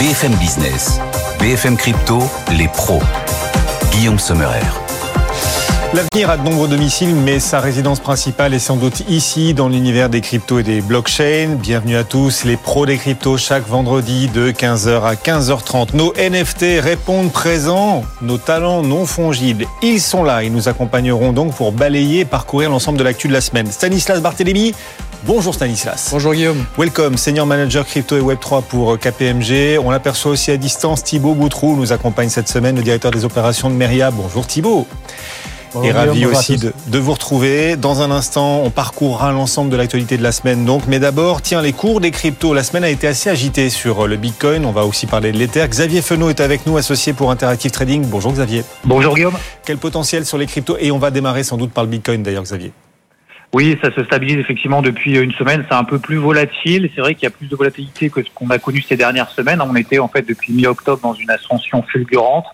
BFM Business, BFM Crypto, les pros. Guillaume Sommerer. L'avenir a de nombreux domiciles, mais sa résidence principale est sans doute ici, dans l'univers des cryptos et des blockchains. Bienvenue à tous, les pros des cryptos, chaque vendredi de 15h à 15h30. Nos NFT répondent présents, nos talents non fongibles. Ils sont là, ils nous accompagneront donc pour balayer et parcourir l'ensemble de l'actu de la semaine. Stanislas Barthélémy, Bonjour Stanislas. Bonjour Guillaume. Welcome, senior manager crypto et web3 pour KPMG. On l'aperçoit aussi à distance. Thibaut Boutrou nous accompagne cette semaine, le directeur des opérations de Meria. Bonjour Thibaut. et ravi aussi de, de, vous retrouver. Dans un instant, on parcourra l'ensemble de l'actualité de la semaine. Donc, mais d'abord, tiens, les cours des cryptos. La semaine a été assez agitée sur le Bitcoin. On va aussi parler de l'Ether. Xavier Fenot est avec nous, associé pour Interactive Trading. Bonjour Xavier. Bonjour Guillaume. Quel potentiel sur les cryptos? Et on va démarrer sans doute par le Bitcoin d'ailleurs, Xavier. Oui, ça se stabilise effectivement depuis une semaine. C'est un peu plus volatile. C'est vrai qu'il y a plus de volatilité que ce qu'on a connu ces dernières semaines. On était en fait depuis mi-octobre dans une ascension fulgurante.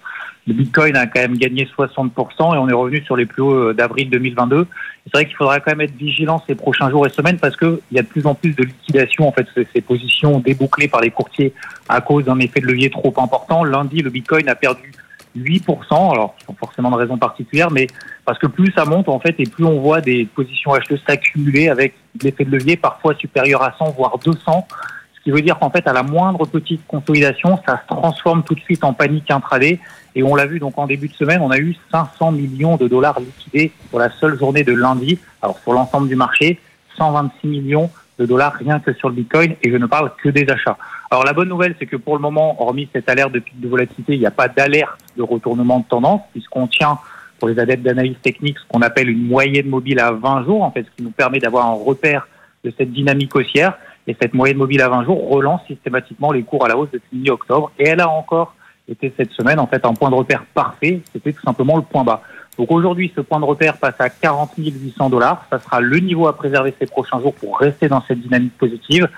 Le Bitcoin a quand même gagné 60% et on est revenu sur les plus hauts d'avril 2022. C'est vrai qu'il faudra quand même être vigilant ces prochains jours et semaines parce qu'il y a de plus en plus de liquidation en fait ces positions débouclées par les courtiers à cause d'un effet de levier trop important. Lundi, le Bitcoin a perdu 8%, alors sans forcément de raison particulière, mais parce que plus ça monte en fait et plus on voit des positions acheteuses s'accumuler avec l'effet de levier parfois supérieur à 100 voire 200, ce qui veut dire qu'en fait à la moindre petite consolidation, ça se transforme tout de suite en panique intraday et on l'a vu donc en début de semaine, on a eu 500 millions de dollars liquidés pour la seule journée de lundi. Alors sur l'ensemble du marché, 126 millions de dollars rien que sur le Bitcoin et je ne parle que des achats. Alors la bonne nouvelle, c'est que pour le moment, hormis cette alerte de pic de volatilité, il n'y a pas d'alerte de retournement de tendance puisqu'on tient pour les adeptes d'analyse technique ce qu'on appelle une moyenne mobile à 20 jours, en fait, ce qui nous permet d'avoir un repère de cette dynamique haussière. Et cette moyenne mobile à 20 jours relance systématiquement les cours à la hausse depuis mi-octobre. Et elle a encore été cette semaine, en fait, un point de repère parfait. C'était tout simplement le point bas. Donc aujourd'hui, ce point de repère passe à 40 800 dollars. Ça sera le niveau à préserver ces prochains jours pour rester dans cette dynamique positive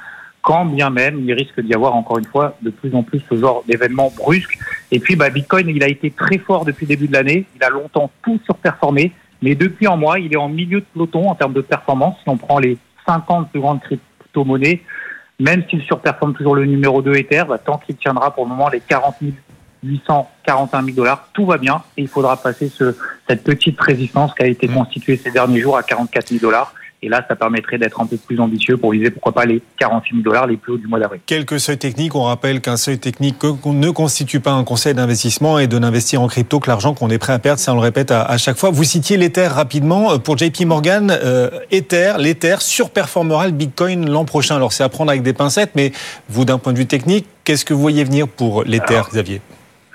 quand bien même il risque d'y avoir encore une fois de plus en plus ce genre d'événements brusques. Et puis bah, Bitcoin, il a été très fort depuis le début de l'année, il a longtemps tout surperformé, mais depuis un mois, il est en milieu de peloton en termes de performance. Si on prend les 50 plus grandes crypto-monnaies, même s'il surperforme toujours le numéro 2 Ether, bah, tant qu'il tiendra pour le moment les 40 841 000 dollars, tout va bien et il faudra passer ce, cette petite résistance qui a été constituée ces derniers jours à 44 000 dollars. Et là, ça permettrait d'être un peu plus ambitieux pour viser, pourquoi pas, les 48 000 dollars les plus hauts du mois d'avril. Quelques seuils techniques. On rappelle qu'un seuil technique ne constitue pas un conseil d'investissement et de n'investir en crypto que l'argent qu'on est prêt à perdre. Ça, on le répète à, chaque fois. Vous citiez l'Ether rapidement. Pour JP Morgan, euh, Ether, l'Ether surperformera le Bitcoin l'an prochain. Alors, c'est à prendre avec des pincettes, mais vous, d'un point de vue technique, qu'est-ce que vous voyez venir pour l'Ether, Xavier?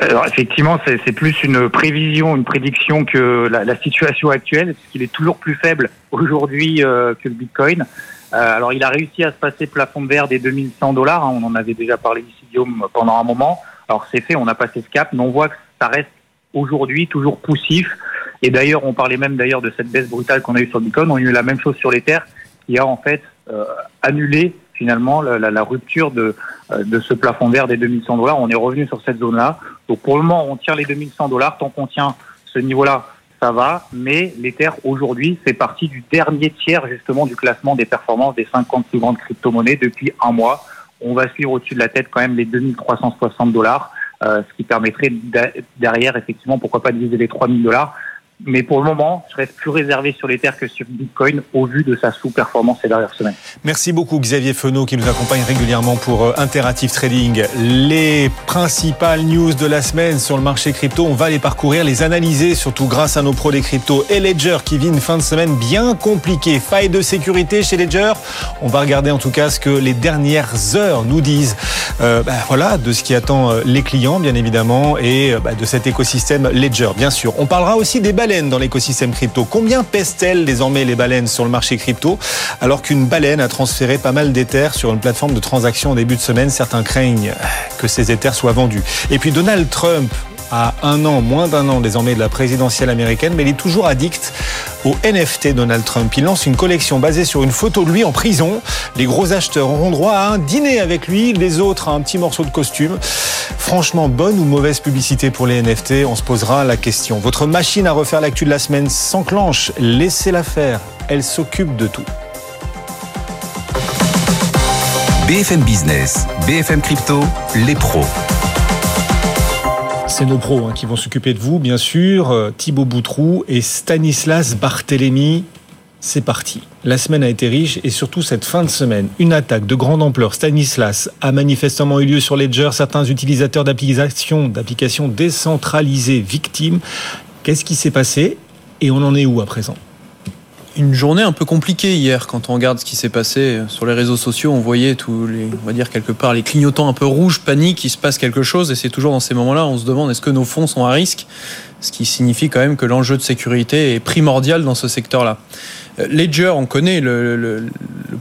Alors effectivement, c'est plus une prévision, une prédiction que la, la situation actuelle, parce qu'il est toujours plus faible aujourd'hui euh, que le Bitcoin. Euh, alors il a réussi à se passer plafond verre des 2100 dollars, hein, on en avait déjà parlé ici Guillaume pendant un moment. Alors c'est fait, on a passé ce cap, mais on voit que ça reste aujourd'hui toujours poussif. Et d'ailleurs, on parlait même d'ailleurs de cette baisse brutale qu'on a eue sur le Bitcoin, on a eu la même chose sur l'Ether, qui a en fait euh, annulé finalement la, la, la rupture de, euh, de ce plafond vert des 2100 dollars. On est revenu sur cette zone-là. Pour le moment, on tient les 2100 dollars. Tant qu'on tient ce niveau-là, ça va. Mais l'Ether aujourd'hui fait partie du dernier tiers justement du classement des performances des 50 plus grandes crypto-monnaies depuis un mois. On va suivre au-dessus de la tête quand même les 2360 dollars, euh, ce qui permettrait derrière effectivement pourquoi pas diviser les 3000 dollars. Mais pour le moment, je reste plus réservé sur l'Ether que sur Bitcoin au vu de sa sous-performance ces dernières semaines. Merci beaucoup Xavier Fenot qui nous accompagne régulièrement pour euh, Interactive Trading. Les principales news de la semaine sur le marché crypto, on va les parcourir, les analyser, surtout grâce à nos pros des cryptos et Ledger qui vit une fin de semaine bien compliquée. Faille de sécurité chez Ledger? On va regarder en tout cas ce que les dernières heures nous disent. Euh, bah, voilà, de ce qui attend euh, les clients bien évidemment et bah, de cet écosystème Ledger bien sûr. On parlera aussi des dans l'écosystème crypto. Combien pèsent-elles désormais les baleines sur le marché crypto alors qu'une baleine a transféré pas mal d'éthers sur une plateforme de transaction en début de semaine Certains craignent que ces éthers soient vendus. Et puis Donald Trump à un an, moins d'un an désormais de la présidentielle américaine, mais il est toujours addict au NFT Donald Trump. Il lance une collection basée sur une photo de lui en prison. Les gros acheteurs auront droit à un dîner avec lui, les autres à un petit morceau de costume. Franchement, bonne ou mauvaise publicité pour les NFT On se posera la question. Votre machine à refaire l'actu de la semaine s'enclenche. Laissez-la faire. Elle s'occupe de tout. BFM Business, BFM Crypto, les pros. C'est nos pros hein, qui vont s'occuper de vous, bien sûr. Euh, Thibaut Boutrou et Stanislas Barthélémy. C'est parti. La semaine a été riche et surtout cette fin de semaine, une attaque de grande ampleur. Stanislas a manifestement eu lieu sur Ledger. Certains utilisateurs d'applications, d'applications décentralisées victimes. Qu'est-ce qui s'est passé et on en est où à présent? Une journée un peu compliquée hier quand on regarde ce qui s'est passé sur les réseaux sociaux. On voyait tous les, on va dire quelque part, les clignotants un peu rouges, panique, il se passe quelque chose. Et c'est toujours dans ces moments-là, on se demande est-ce que nos fonds sont à risque? Ce qui signifie quand même que l'enjeu de sécurité est primordial dans ce secteur-là. Euh, Ledger, on connaît le,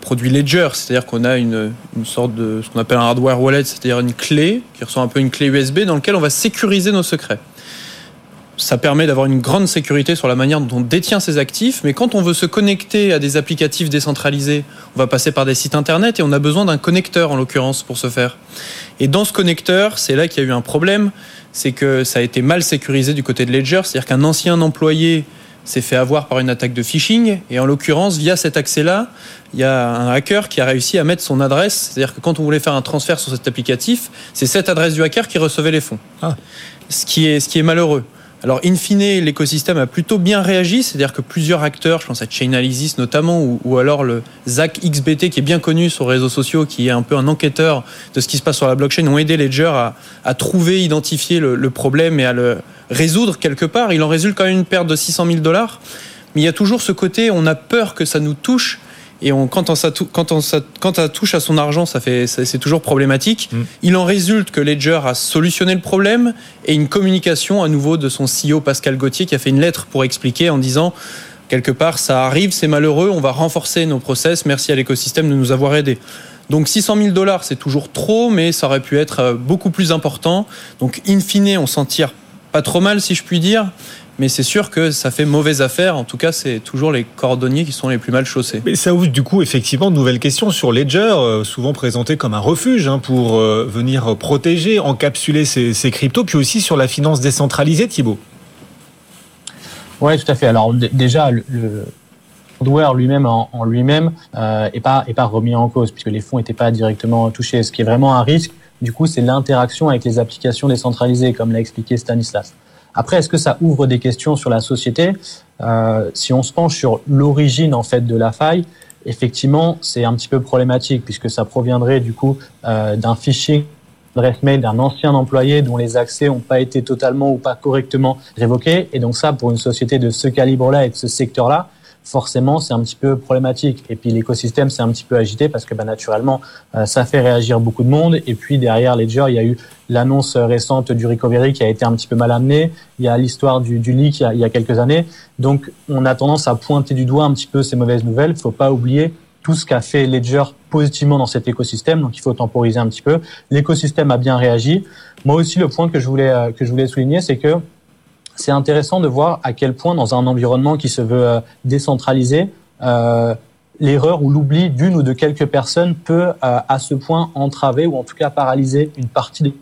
produit Ledger, c'est-à-dire qu'on a une, une, sorte de ce qu'on appelle un hardware wallet, c'est-à-dire une clé qui ressemble un peu à une clé USB dans laquelle on va sécuriser nos secrets ça permet d'avoir une grande sécurité sur la manière dont on détient ses actifs, mais quand on veut se connecter à des applicatifs décentralisés, on va passer par des sites internet et on a besoin d'un connecteur en l'occurrence pour ce faire. Et dans ce connecteur, c'est là qu'il y a eu un problème, c'est que ça a été mal sécurisé du côté de Ledger, c'est-à-dire qu'un ancien employé s'est fait avoir par une attaque de phishing et en l'occurrence via cet accès-là, il y a un hacker qui a réussi à mettre son adresse, c'est-à-dire que quand on voulait faire un transfert sur cet applicatif, c'est cette adresse du hacker qui recevait les fonds. Ah. Ce qui est ce qui est malheureux. Alors, in fine, l'écosystème a plutôt bien réagi, c'est-à-dire que plusieurs acteurs, je pense à Chainalysis notamment, ou, alors le ZAC XBT qui est bien connu sur les réseaux sociaux, qui est un peu un enquêteur de ce qui se passe sur la blockchain, ont aidé Ledger à, trouver, identifier le, le, problème et à le résoudre quelque part. Il en résulte quand même une perte de 600 000 dollars, mais il y a toujours ce côté, on a peur que ça nous touche et on, quand, on, quand, on, quand ça touche à son argent, ça fait, c'est toujours problématique. Mm. Il en résulte que Ledger a solutionné le problème et une communication à nouveau de son CEO Pascal Gauthier qui a fait une lettre pour expliquer en disant quelque part ça arrive, c'est malheureux, on va renforcer nos process. Merci à l'écosystème de nous avoir aidés. Donc 600 000 dollars, c'est toujours trop, mais ça aurait pu être euh, beaucoup plus important. Donc in fine, on s'en tire pas trop mal, si je puis dire mais c'est sûr que ça fait mauvaise affaire. En tout cas, c'est toujours les cordonniers qui sont les plus mal chaussés. Mais ça ouvre du coup effectivement de nouvelles questions sur Ledger, euh, souvent présenté comme un refuge hein, pour euh, venir protéger, encapsuler ces, ces, cryptos, puis aussi sur la finance décentralisée, Thibault. Oui, tout à fait. Alors déjà, le, hardware lui-même en, lui-même euh, est pas est pas remis en cause puisque les fonds n'étaient pas directement touchés. Ce qui est vraiment un risque, du coup, c'est l'interaction avec les applications décentralisées, comme l'a expliqué Stanislas. Après, est-ce que ça ouvre des questions sur la société? Euh, Si on se penche sur l'origine en fait de la faille, effectivement, c'est un petit peu problématique puisque ça proviendrait du coup euh, d'un phishing adresse mail d'un ancien employé dont les accès n'ont pas été totalement ou pas correctement révoqués. Et donc ça, pour une société de ce calibre-là et de ce secteur-là, forcément c'est un petit peu problématique. Et puis l'écosystème s'est un petit peu agité parce que bah, naturellement euh, ça fait réagir beaucoup de monde. Et puis derrière Ledger, il y a eu l'annonce récente du recovery qui a été un petit peu mal amenée. Il y a l'histoire du, du leak il y, a, il y, a, quelques années. Donc on a tendance à pointer du doigt un petit peu ces mauvaises nouvelles. Il faut pas oublier tout ce qu'a fait Ledger positivement dans cet écosystème. Donc il faut temporiser un petit peu. L'écosystème a bien réagi. Moi aussi, le point que je voulais euh, que je voulais souligner, c'est que c'est intéressant de voir à quel point dans un environnement qui se veut euh, décentralisé, euh, l'erreur ou l'oubli d'une ou de quelques personnes peut euh, à ce point entraver ou en tout cas paralyser une partie des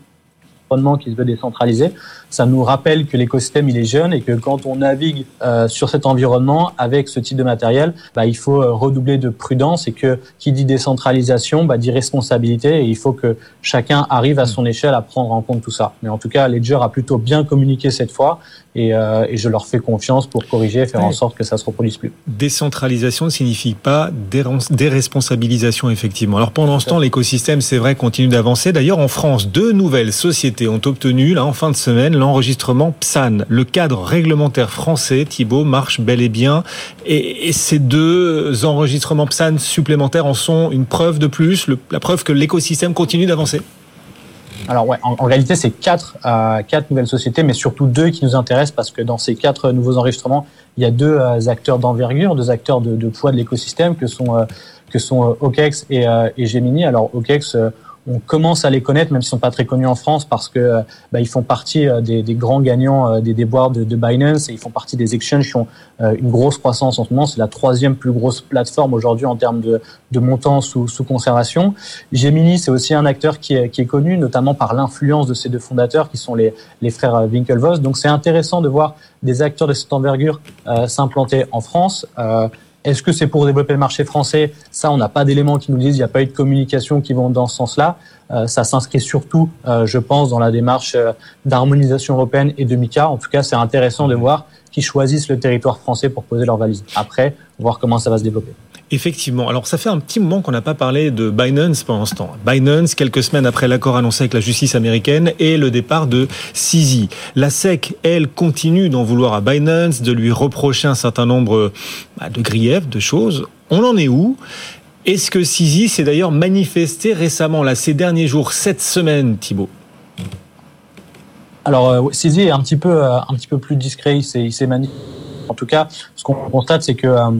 qui se veut décentraliser. Ça nous rappelle que l'écosystème il est jeune et que quand on navigue euh, sur cet environnement avec ce type de matériel, bah, il faut euh, redoubler de prudence et que qui dit décentralisation bah, dit responsabilité et il faut que chacun arrive à son échelle à prendre en compte tout ça. Mais en tout cas, Ledger a plutôt bien communiqué cette fois et, euh, et je leur fais confiance pour corriger et faire en sorte que ça se reproduise plus. Décentralisation ne signifie pas déresponsabilisation effectivement. Alors pendant ce temps, l'écosystème, c'est vrai, continue d'avancer. D'ailleurs, en France, deux nouvelles sociétés ont obtenu, là, en fin de semaine, l'enregistrement PSAN. Le cadre réglementaire français, Thibault, marche bel et bien. Et, ces deux enregistrements PSAN supplémentaires en sont une preuve de plus, la preuve que l'écosystème continue d'avancer alors ouais, en, réalité c'est quatre, euh, quatre nouvelles sociétés, mais surtout deux qui nous intéressent parce que dans ces quatre nouveaux enregistrements, il y a deux euh, acteurs d'envergure, deux acteurs de, poids de l'écosystème que sont euh, que sont OKEx et, et Gemini. Alors OKEx on commence à les connaître, même s'ils sont pas très connus en France, parce que bah, ils font partie euh, des, des grands gagnants euh, des déboires de, de, Binance et ils font partie des exchanges qui ont euh, une grosse croissance en ce moment. C'est la troisième plus grosse plateforme aujourd'hui en termes de, de montants sous, sous conservation. Gemini, c'est aussi un acteur qui est, qui est connu, notamment par l'influence de ces deux fondateurs, qui sont les, les frères Winklevoss. Donc c'est intéressant de voir des acteurs de cette envergure euh, s'implanter en France. Euh, Est-ce que c'est pour développer le marché français? Ça, on n'a pas d'éléments qui nous disent. Il n'y a pas eu de communication qui vont dans ce sens-là. Euh, ça s'inscrit surtout, euh, je pense, dans la démarche euh, d'harmonisation européenne et de MICA. En tout cas, c'est intéressant de voir qu'ils choisissent le territoire français pour poser leurs valises. Après, voir comment ça va se développer. Effectivement. Alors, ça fait un petit moment qu'on n'a pas parlé de Binance pendant ce temps. Binance, quelques semaines après l'accord annoncé avec la justice américaine et le départ de CZ. La SEC, elle, continue d'en vouloir à Binance, de lui reprocher un certain nombre bah, de griefs, de choses. On en est où? Est-ce que CZ s'est d'ailleurs manifesté récemment, là, ces derniers jours, cette semaine, Thibault? Alors, euh, CZ est un petit peu, euh, un petit peu plus discret. Il s'est manifesté. En tout cas, ce qu'on constate, c'est que euh,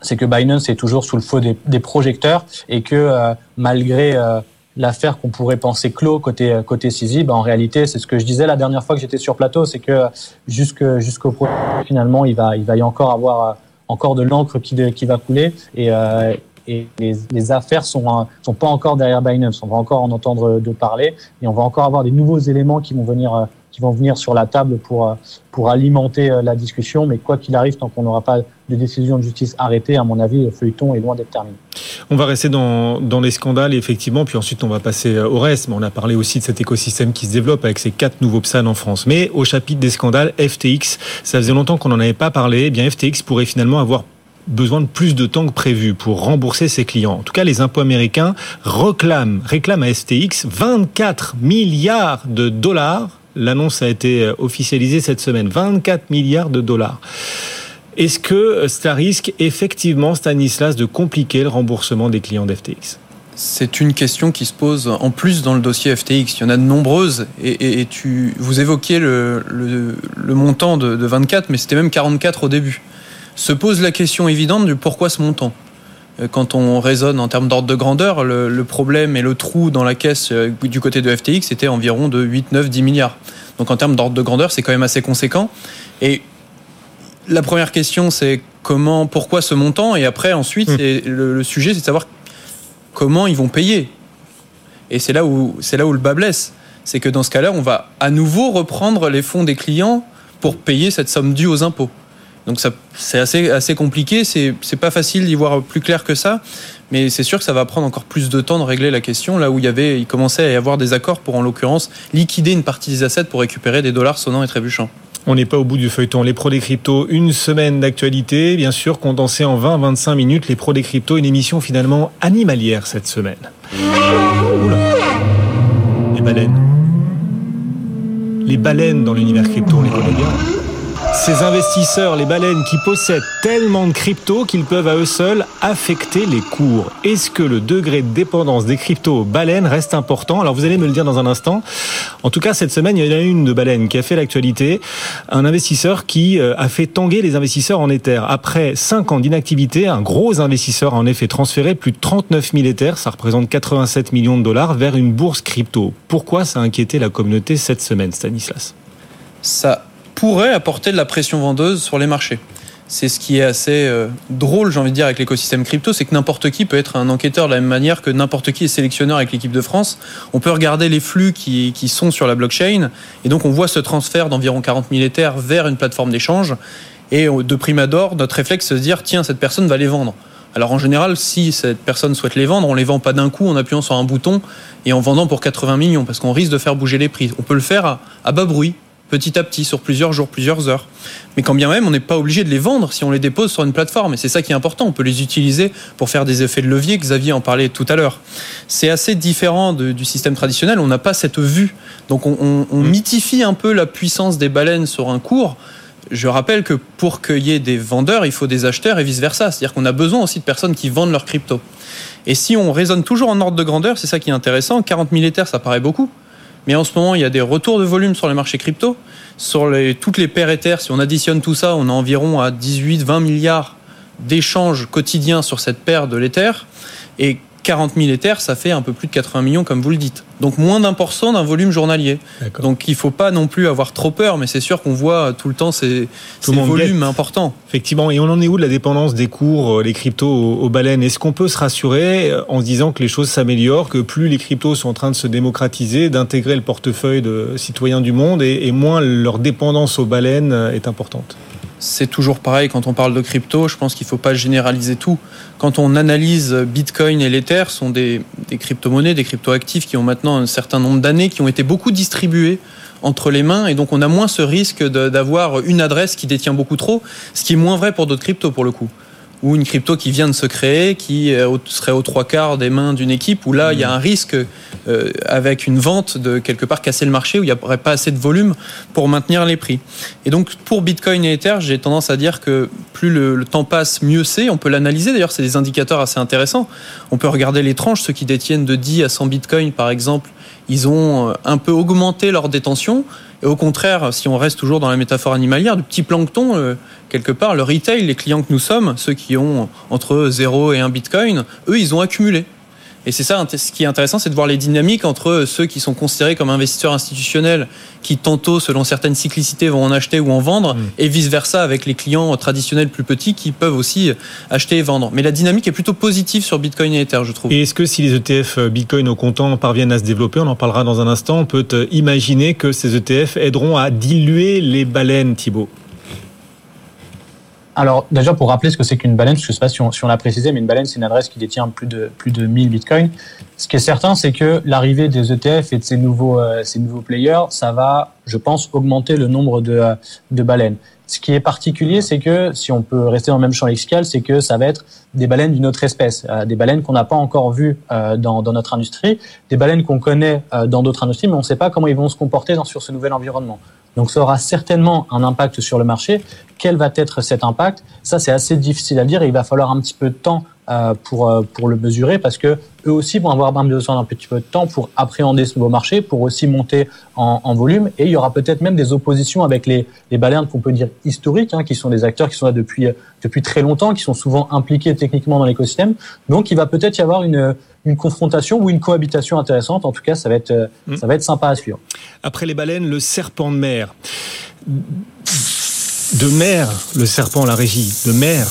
c'est que Binance est toujours sous le feu des, des projecteurs et que euh, malgré euh, l'affaire qu'on pourrait penser clos côté euh, côté CZ, ben, en réalité, c'est ce que je disais la dernière fois que j'étais sur plateau, c'est que jusque jusqu'au finalement, il va il va y encore avoir encore de l'encre qui qui va couler et et les, les, affaires sont sont pas encore derrière Binance. On va encore en entendre de parler et on va encore avoir des nouveaux éléments qui vont venir vont venir sur la table pour pour alimenter la discussion. Mais quoi qu'il arrive, tant qu'on n'aura pas de décision de justice arrêtée, à mon avis, le feuilleton est loin d'être terminé. On va rester dans, dans les scandales, effectivement, puis ensuite on va passer au reste. Mais on a parlé aussi de cet écosystème qui se développe avec ces quatre nouveaux PSAN en France. Mais au chapitre des scandales, FTX, ça faisait longtemps qu'on n'en avait pas parlé. Eh bien, FTX pourrait finalement avoir besoin de plus de temps que prévu pour rembourser ses clients. En tout cas, les impôts américains réclament, réclament à FTX 24 milliards de dollars. L'annonce a été officialisée cette semaine. 24 milliards de dollars. Est-ce que ça risque effectivement, Stanislas, de compliquer le remboursement des clients d'FTX c'est une question qui se pose en plus dans le dossier FTX. Il y en a de nombreuses et, vous évoquiez le, montant de, 24, mais c'était même 44 au début. Se pose la question évidente du pourquoi ce montant? Quand on raisonne en termes d'ordre de grandeur, le, le, problème et le trou dans la caisse euh, du côté de FTX était environ de 8, 9, 10 milliards. Donc en termes d'ordre de grandeur, c'est quand même assez conséquent. Et la première question, c'est comment, pourquoi ce montant? Et après, ensuite, mmh. le, le, sujet, c'est de savoir comment ils vont payer. Et c'est là où c'est là où le bas blesse. C'est que dans ce cas-là, on va à nouveau reprendre les fonds des clients pour payer cette somme due aux impôts. Donc c'est assez, assez compliqué. C'est, c'est pas facile d'y voir plus clair que ça. Mais c'est sûr que ça va prendre encore plus de temps de régler la question. Là où il y avait, il commençait à y avoir des accords pour, en l'occurrence, liquider une partie des assets pour récupérer des dollars sonnants et trébuchants. On n'est pas au bout du feuilleton. Les pros des cryptos, une semaine d'actualité, bien sûr, condensée en 20-25 minutes. Les pros des cryptos, une émission finalement animalière cette semaine. Oula. Les baleines. Les baleines dans l'univers crypto, on les connaît bien. Ces investisseurs, les baleines qui possèdent tellement de cryptos qu'ils peuvent à eux seuls affecter les cours. Est-ce que le degré de dépendance des cryptos baleines reste important? Alors vous allez me le dire dans un instant. En tout cas, cette semaine, il y en a une de baleine qui a fait l'actualité. Un investisseur qui euh, a fait tanguer les investisseurs en Ether. Après 5 ans d'inactivité, un gros investisseur a en effet transféré plus de 39 000 Ethers, ça représente 87 millions de dollars, vers une bourse crypto. Pourquoi ça a inquiété la communauté cette semaine, Stanislas? Ça pourrait apporter de la pression vendeuse sur les marchés. C'est ce qui est assez euh, drôle, j'ai envie de dire, avec l'écosystème crypto, c'est que n'importe qui peut être un enquêteur de la même manière que n'importe qui est sélectionneur avec l'équipe de France. On peut regarder les flux qui, sont sur la blockchain, et donc on voit ce transfert d'environ 40 000 Ethers vers une plateforme d'échange, et de prime abord, notre réflexe c'est de se dire, tiens, cette personne va les vendre. Alors en général, si cette personne souhaite les vendre, on les vend pas d'un coup en appuyant sur un bouton et en vendant pour 80 millions, parce qu'on risque de faire bouger les prix. On peut le faire à bas bruit, petit à petit sur plusieurs jours, plusieurs heures. Mais quand bien même, on n'est pas obligé de les vendre si on les dépose sur une plateforme. Et c'est ça qui est important. On peut les utiliser pour faire des effets de levier. Xavier en parlait tout à l'heure. C'est assez différent de, du système traditionnel. On n'a pas cette vue. Donc on, on, on mmh. mythifie un peu la puissance des baleines sur un cours. Je rappelle que pour qu'il y ait des vendeurs, il faut des acheteurs et vice-versa. C'est-à-dire qu'on a besoin aussi de personnes qui vendent leurs cryptos. Et si on raisonne toujours en ordre de grandeur, c'est ça qui est intéressant. 40 000 Ethers, ça paraît beaucoup. Mais en ce moment, il y a des retours de volume sur les marchés crypto. Sur toutes les paires Ether, si on additionne tout ça, on a environ à 18-20 milliards d'échanges quotidiens sur cette paire de l'Ether. Et 40 000 Ethers, ça fait un peu plus de 80 millions, comme vous le dites. Donc moins d'un pour cent d'un volume journalier. Donc il ne faut pas non plus avoir trop peur, mais c'est sûr qu'on voit tout le temps ces, ces volumes guette. importants. Effectivement. Et on en est où de la dépendance des cours, les cryptos aux, aux baleines? Est-ce qu'on peut se rassurer en se disant que les choses s'améliorent, que plus les cryptos sont en train de se démocratiser, d'intégrer le portefeuille de citoyens du monde, et, et moins leur dépendance aux baleines est importante? C'est toujours pareil quand on parle de crypto. Je pense qu'il ne faut pas généraliser tout. Quand on analyse Bitcoin et l'Ether, sont des, des crypto-monnaies, des crypto-actifs qui ont maintenant un certain nombre d'années, qui ont été beaucoup distribués entre les mains et donc on a moins ce risque d'avoir une adresse qui détient beaucoup trop, ce qui est moins vrai pour d'autres cryptos pour le coup ou une crypto qui vient de se créer, qui serait aux trois quarts des mains d'une équipe, où là, il y a un risque euh, avec une vente de quelque part casser le marché, où il n'y aurait pas assez de volume pour maintenir les prix. Et donc, pour Bitcoin et Ether, j'ai tendance à dire que plus le, temps passe, mieux c'est. On peut l'analyser, d'ailleurs, c'est des indicateurs assez intéressants. On peut regarder les tranches, ceux qui détiennent de 10 à 100 Bitcoin, par exemple, ils ont euh, un peu augmenté leur détention. Et au contraire, si on reste toujours dans la métaphore animalière, du petit plancton, euh, quelque part, le retail, les clients que nous sommes, ceux qui ont entre 0 et 1 bitcoin, eux, ils ont accumulé. Et c'est ça, ce qui est intéressant, c'est de voir les dynamiques entre ceux qui sont considérés comme investisseurs institutionnels, qui tantôt, selon certaines cyclicités, vont en acheter ou en vendre, mm. et vice-versa avec les clients traditionnels plus petits qui peuvent aussi acheter et vendre. Mais la dynamique est plutôt positive sur Bitcoin et Ether, je trouve. Et est-ce que si les ETF Bitcoin au comptant parviennent à se développer, on en parlera dans un instant, on peut imaginer que ces ETF aideront à diluer les baleines, Thibault alors, déjà, pour rappeler ce que c'est qu'une baleine, je ne sais pas si on, l'a précisé, mais une baleine, c'est une adresse qui détient plus de, plus de 1000 bitcoins. Ce qui est certain, c'est que l'arrivée des ETF et de ces nouveaux, euh, ces nouveaux players, ça va, je pense, augmenter le nombre de, euh, de baleines. Ce qui est particulier, c'est que, si on peut rester dans le même champ lexical, c'est que ça va être des baleines d'une autre espèce, euh, des baleines qu'on n'a pas encore vues dans, dans, notre industrie, des baleines qu'on connaît dans d'autres industries, mais on ne sait pas comment ils vont se comporter sur ce nouvel environnement. Donc ça aura certainement un impact sur le marché. Quel va être cet impact? Ça, c'est assez difficile à dire il va falloir un petit peu de temps euh, pour, euh, pour le mesurer parce que eux aussi vont avoir besoin d'un petit peu de temps pour appréhender ce nouveau marché, pour aussi monter en, en volume. Et il y aura peut-être même des oppositions avec les, les balernes qu'on peut dire historiques, hein, qui sont des acteurs qui sont là depuis, depuis très longtemps, qui sont souvent impliqués techniquement dans l'écosystème. Donc il va peut-être y avoir une, une confrontation ou une cohabitation intéressante. En tout cas, ça va être, euh, mm. ça va être sympa à suivre. Après les baleines, le serpent de mer. De mer, le serpent, la régie. De mer,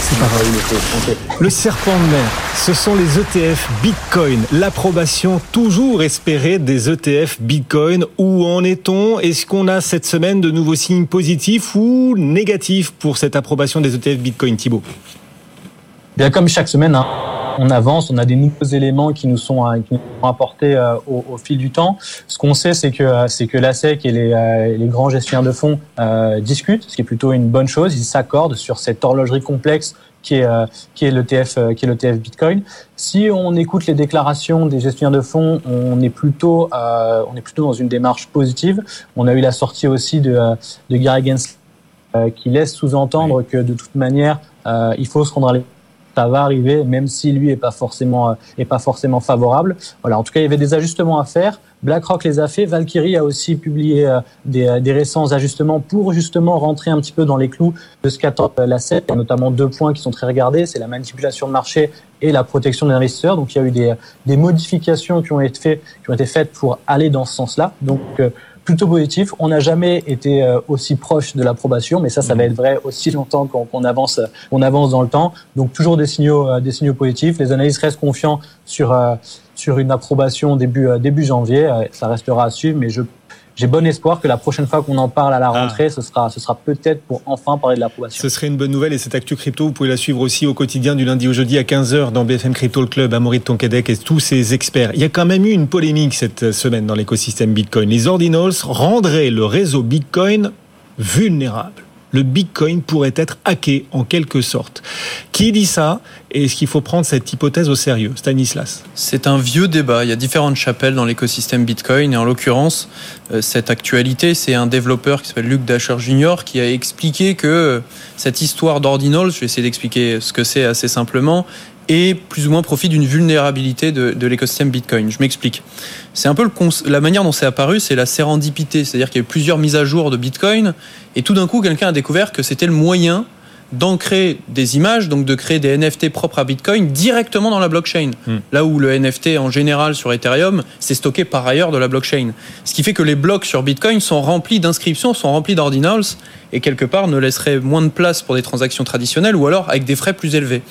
c'est pareil. Le serpent de mer, ce sont les ETF Bitcoin. L'approbation toujours espérée des ETF Bitcoin. Où en est-on? Est-ce qu'on a cette semaine de nouveaux signes positifs ou négatifs pour cette approbation des ETF Bitcoin, Thibault Bien, comme chaque semaine, hein on avance, on a des nouveaux éléments qui nous sont, euh, apportés euh, au, fil du temps. Ce qu'on sait, c'est que euh, c'est que la SEC et les, grands gestionnaires de fonds discutent, ce qui est plutôt une bonne chose. Ils s'accordent sur cette horlogerie complexe qui est qui est l'ETF qui est l'ETF Bitcoin. Si on écoute les déclarations des gestionnaires de fonds, on est plutôt on est plutôt dans une démarche positive. On a eu la sortie aussi de de Gary Gensler qui laisse sous-entendre que de toute manière il faut se rendre à ça va arriver, même si lui est pas forcément euh, est pas forcément favorable. Voilà, en tout cas, il y avait des ajustements à faire. BlackRock les a fait. Valkyrie a aussi publié euh, des, euh, des, récents ajustements pour justement rentrer un petit peu dans les clous de ce qu'attend la SEC. Il y a notamment deux points qui sont très regardés, c'est la manipulation de marché et la protection des investisseurs. Donc il y a eu des, des modifications qui ont été faites, qui ont été faites pour aller dans ce sens-là. Donc plutôt positif. On n'a jamais été euh, aussi proche de l'approbation, mais ça, ça va être vrai aussi longtemps qu'on avance, on avance dans le temps. Donc toujours des signaux, euh, des signaux positifs. Les analystes restent confiants sur euh, sur une approbation début début janvier. Ça restera à suivre, mais je j'ai bon espoir que la prochaine fois qu'on en parle à la ah. rentrée, ce sera, ce sera peut-être pour enfin parler de l'approbation. Ce serait une bonne nouvelle et cette actu crypto, vous pouvez la suivre aussi au quotidien du lundi au jeudi à 15h dans BFM Crypto le Club, Amaury Tonquedec et tous ses experts. Il y a quand même eu une polémique cette semaine dans l'écosystème Bitcoin. Les ordinals rendraient le réseau Bitcoin vulnérable le Bitcoin pourrait être hacké en quelque sorte. Qui dit ça est-ce qu'il faut prendre cette hypothèse au sérieux Stanislas? C'est un vieux débat. Il y a différentes chapelles dans l'écosystème Bitcoin et en l'occurrence, euh, cette actualité, c'est un développeur qui s'appelle Luc Dasher Jr. qui a expliqué que cette histoire d'ordinals, je vais essayer d'expliquer ce que c'est assez simplement, et plus ou moins profit d'une vulnérabilité de, l'écosystème Bitcoin. Je m'explique. C'est un peu le la manière dont c'est apparu, c'est la sérendipité, c'est-à-dire qu'il y a eu plusieurs mises à jour de Bitcoin et tout d'un coup quelqu'un a découvert que c'était le moyen d'ancrer des images, donc de créer des NFT propres à Bitcoin directement dans la blockchain. Hmm. Là où le NFT en général sur Ethereum, c'est stocké par ailleurs de la blockchain. Ce qui fait que les blocs sur Bitcoin sont remplis d'inscriptions, sont remplis d'ordinals, et quelque part ne laisserait moins de place pour des transactions traditionnelles ou alors avec des frais plus élevés.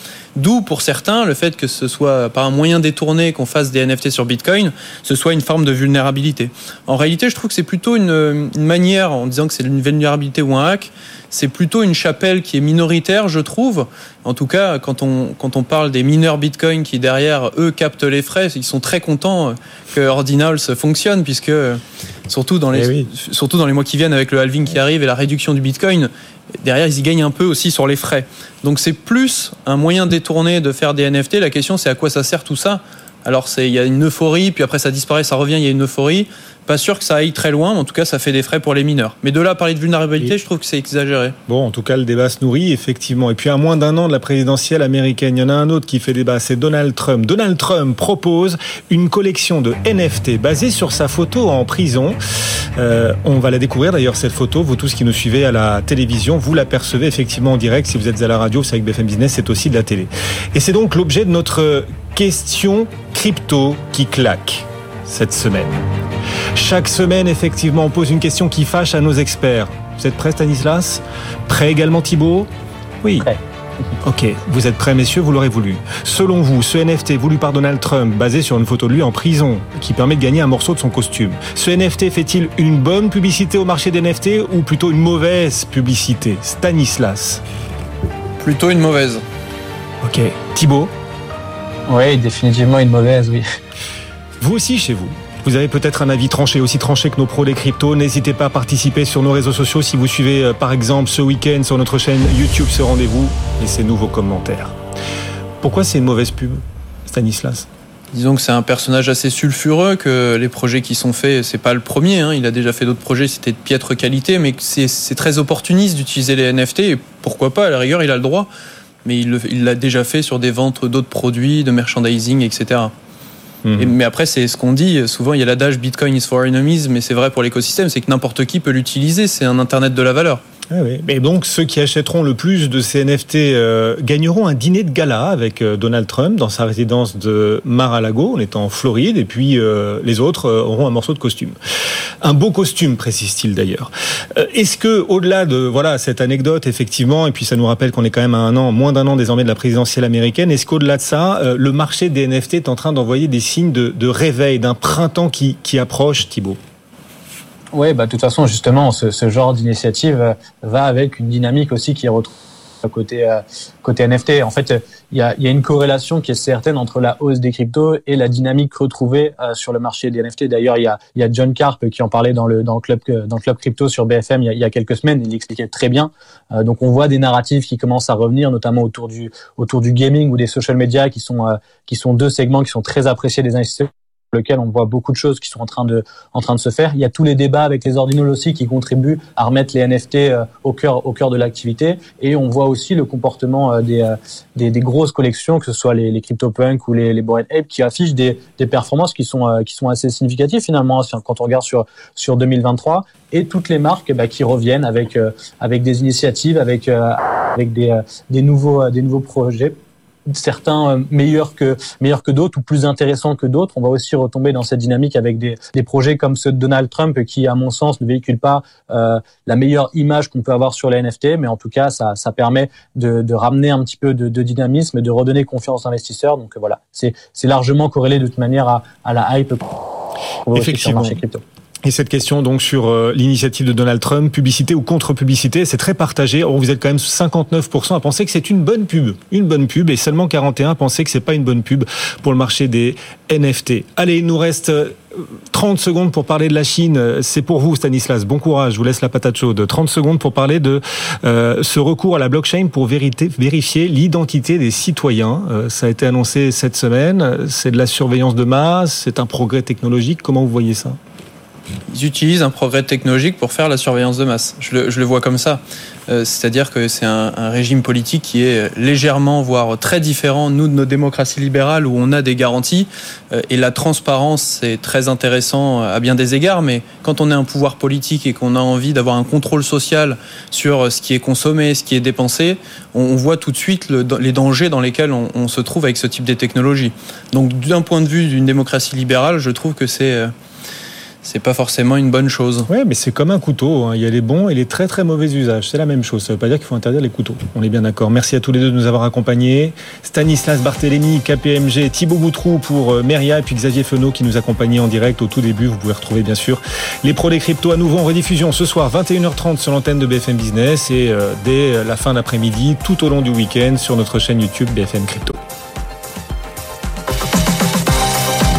D'où pour certains le fait que ce soit par un moyen détourné qu'on fasse des NFT sur Bitcoin, ce soit une forme de vulnérabilité. En réalité, je trouve que c'est plutôt une, une manière, en disant que c'est une vulnérabilité ou un hack, c'est plutôt une chapelle qui est minoritaire, je trouve. En tout cas, quand on, quand on parle des mineurs Bitcoin qui derrière eux captent les frais, ils sont très contents que Ordinals fonctionne, puisque surtout dans les, eh surtout dans les mois qui viennent avec le halving qui arrive et la réduction du Bitcoin, derrière ils y gagnent un peu aussi sur les frais. Donc c'est plus un moyen détourné de faire des NFT. La question c'est à quoi ça sert tout ça? Alors il y a une euphorie, puis après ça disparaît, ça revient, il y a une euphorie. Pas sûr que ça aille très loin, mais en tout cas, ça fait des frais pour les mineurs. Mais de là à parler de vulnérabilité, je trouve que c'est exagéré. Bon, en tout cas, le débat se nourrit, effectivement. Et puis, à moins d'un an de la présidentielle américaine, il y en a un autre qui fait débat, c'est Donald Trump. Donald Trump propose une collection de NFT basée sur sa photo en prison. Euh, on va la découvrir d'ailleurs, cette photo. Vous tous qui nous suivez à la télévision, vous l'apercevez effectivement en direct. Si vous êtes à la radio, c'est avec BFM Business, c'est aussi de la télé. Et c'est donc l'objet de notre question crypto qui claque cette semaine. Chaque semaine, effectivement, on pose une question qui fâche à nos experts. Vous êtes prêts, Stanislas? Prêt également, Thibault? Oui. Ok, vous êtes prêts, messieurs, vous l'aurez voulu. Selon vous, ce NFT voulu par Donald Trump, basé sur une photo de lui en prison, qui permet de gagner un morceau de son costume, ce NFT fait-il une bonne publicité au marché des NFT ou plutôt une mauvaise publicité? Stanislas Plutôt une mauvaise. Ok, Thibault? Oui, définitivement une mauvaise, oui. Vous aussi chez vous vous avez peut-être un avis tranché, aussi tranché que nos pros des cryptos. N'hésitez pas à participer sur nos réseaux sociaux si vous suivez euh, par exemple ce week-end sur notre chaîne YouTube ce rendez-vous. Laissez-nous vos commentaires. Pourquoi c'est une mauvaise pub, Stanislas? Disons que c'est un personnage assez sulfureux, que les projets qui sont faits, c'est pas le premier. Hein. Il a déjà fait d'autres projets, c'était de piètre qualité, mais c'est très opportuniste d'utiliser les NFT. Et pourquoi pas, à la rigueur, il a le droit. Mais il l'a déjà fait sur des ventes d'autres produits, de merchandising, etc. Mais après, c'est ce qu'on dit. Souvent, il y a l'adage Bitcoin is for enemies, mais c'est vrai pour l'écosystème, c'est que n'importe qui peut l'utiliser. C'est un Internet de la valeur. Ah oui. Mais donc, ceux qui achèteront le plus de ces NFT euh, gagneront un dîner de gala avec euh, Donald Trump dans sa résidence de Mar-a-Lago. On est en Floride, et puis euh, les autres auront un morceau de costume. Un beau costume, précise-t-il d'ailleurs. Est-ce que, au-delà de voilà cette anecdote, effectivement, et puis ça nous rappelle qu'on est quand même à un an, moins d'un an désormais de la présidentielle américaine, est-ce qu'au-delà de ça, le marché des NFT est en train d'envoyer des signes de, de réveil, d'un printemps qui, qui approche, Thibault? Oui, bah, de toute façon, justement, ce, ce genre d'initiative euh, va avec une dynamique aussi qui est retrouvée côté euh, côté NFT. En fait, il y a, y a, une corrélation qui est certaine entre la hausse des cryptos et la dynamique retrouvée euh, sur le marché des NFT. D'ailleurs, il y a, y a John Carp qui en parlait dans le dans le club dans le club crypto sur BFM il y a, y a quelques semaines. Il expliquait très bien. donc, on voit des narratives qui commencent à revenir, notamment autour du autour du gaming ou des social media, qui sont qui sont deux segments qui sont très appréciés des investisseurs lequel on voit beaucoup de choses qui sont en train de en train de se faire. Il y a tous les débats avec les ordinals aussi qui contribuent à remettre les NFT euh, au cœur au cœur de l'activité. Et on voit aussi le comportement euh, des, euh, des, des grosses collections que ce soit les, les CryptoPunk ou les les Bored Ape qui affichent des, des performances qui sont qui sont assez significatives finalement hein, quand on regarde sur sur 2023 et toutes les marques bah, qui reviennent avec avec des initiatives avec avec des des nouveaux des nouveaux projets certains euh, meilleurs que meilleurs que d'autres ou plus intéressants que d'autres. On va aussi retomber dans cette dynamique avec des, des projets comme ceux de Donald Trump qui, à mon sens, ne véhiculent pas euh, la meilleure image qu'on peut avoir sur les NFT, mais en tout cas, ça, ça permet de, de ramener un petit peu de, de dynamisme et de redonner confiance aux investisseurs. Donc voilà, c'est largement corrélé de toute manière à, à la hype. Effectivement. Sur le marché crypto. Et cette question donc sur euh, l'initiative de Donald Trump, publicité ou contre-publicité, c'est très partagé. Or, vous êtes quand même 59% à penser que c'est une bonne pub, une bonne pub, et seulement 41 à penser que c'est pas une bonne pub pour le marché des NFT. Allez, il nous reste 30 euh, secondes pour parler de la Chine. C'est pour vous, Stanislas. Bon courage. Je vous laisse la patate chaude. 30 secondes pour parler de euh, ce recours à la blockchain pour vérifier l'identité des citoyens. ça a été annoncé cette semaine. C'est de la surveillance de masse. C'est un progrès technologique. Comment vous voyez ça? Ils utilisent un progrès technologique pour faire la surveillance de masse. Je le, vois comme ça. Euh, c'est-à-dire que c'est un, régime politique qui est légèrement, voire très différent, nous, de nos démocraties libérales, où on a des garanties. Euh, et la transparence, c'est très intéressant à bien des égards, mais quand on est un pouvoir politique et qu'on a envie d'avoir un contrôle social sur ce qui est consommé, ce qui est dépensé, on, voit tout de suite le, les dangers dans lesquels on, on se trouve avec ce type de technologie. Donc d'un point de vue d'une démocratie libérale, je trouve que c'est c'est pas forcément une bonne chose. Oui, mais c'est comme un couteau. Hein. Il y a les bons et les très très mauvais usages. C'est la même chose. Ça veut pas dire qu'il faut interdire les couteaux. On est bien d'accord. Merci à tous les deux de nous avoir accompagnés. Stanislas Barthélémy, KPMG, Thibaut Boutrou pour euh, Meria et puis Xavier Fenot qui nous accompagnait en direct au tout début. Vous pouvez retrouver bien sûr les pros des cryptos à nouveau en rediffusion ce soir 21h30 sur l'antenne de BFM Business et euh, dès la fin d'après-midi tout au long du week-end sur notre chaîne YouTube BFM Crypto.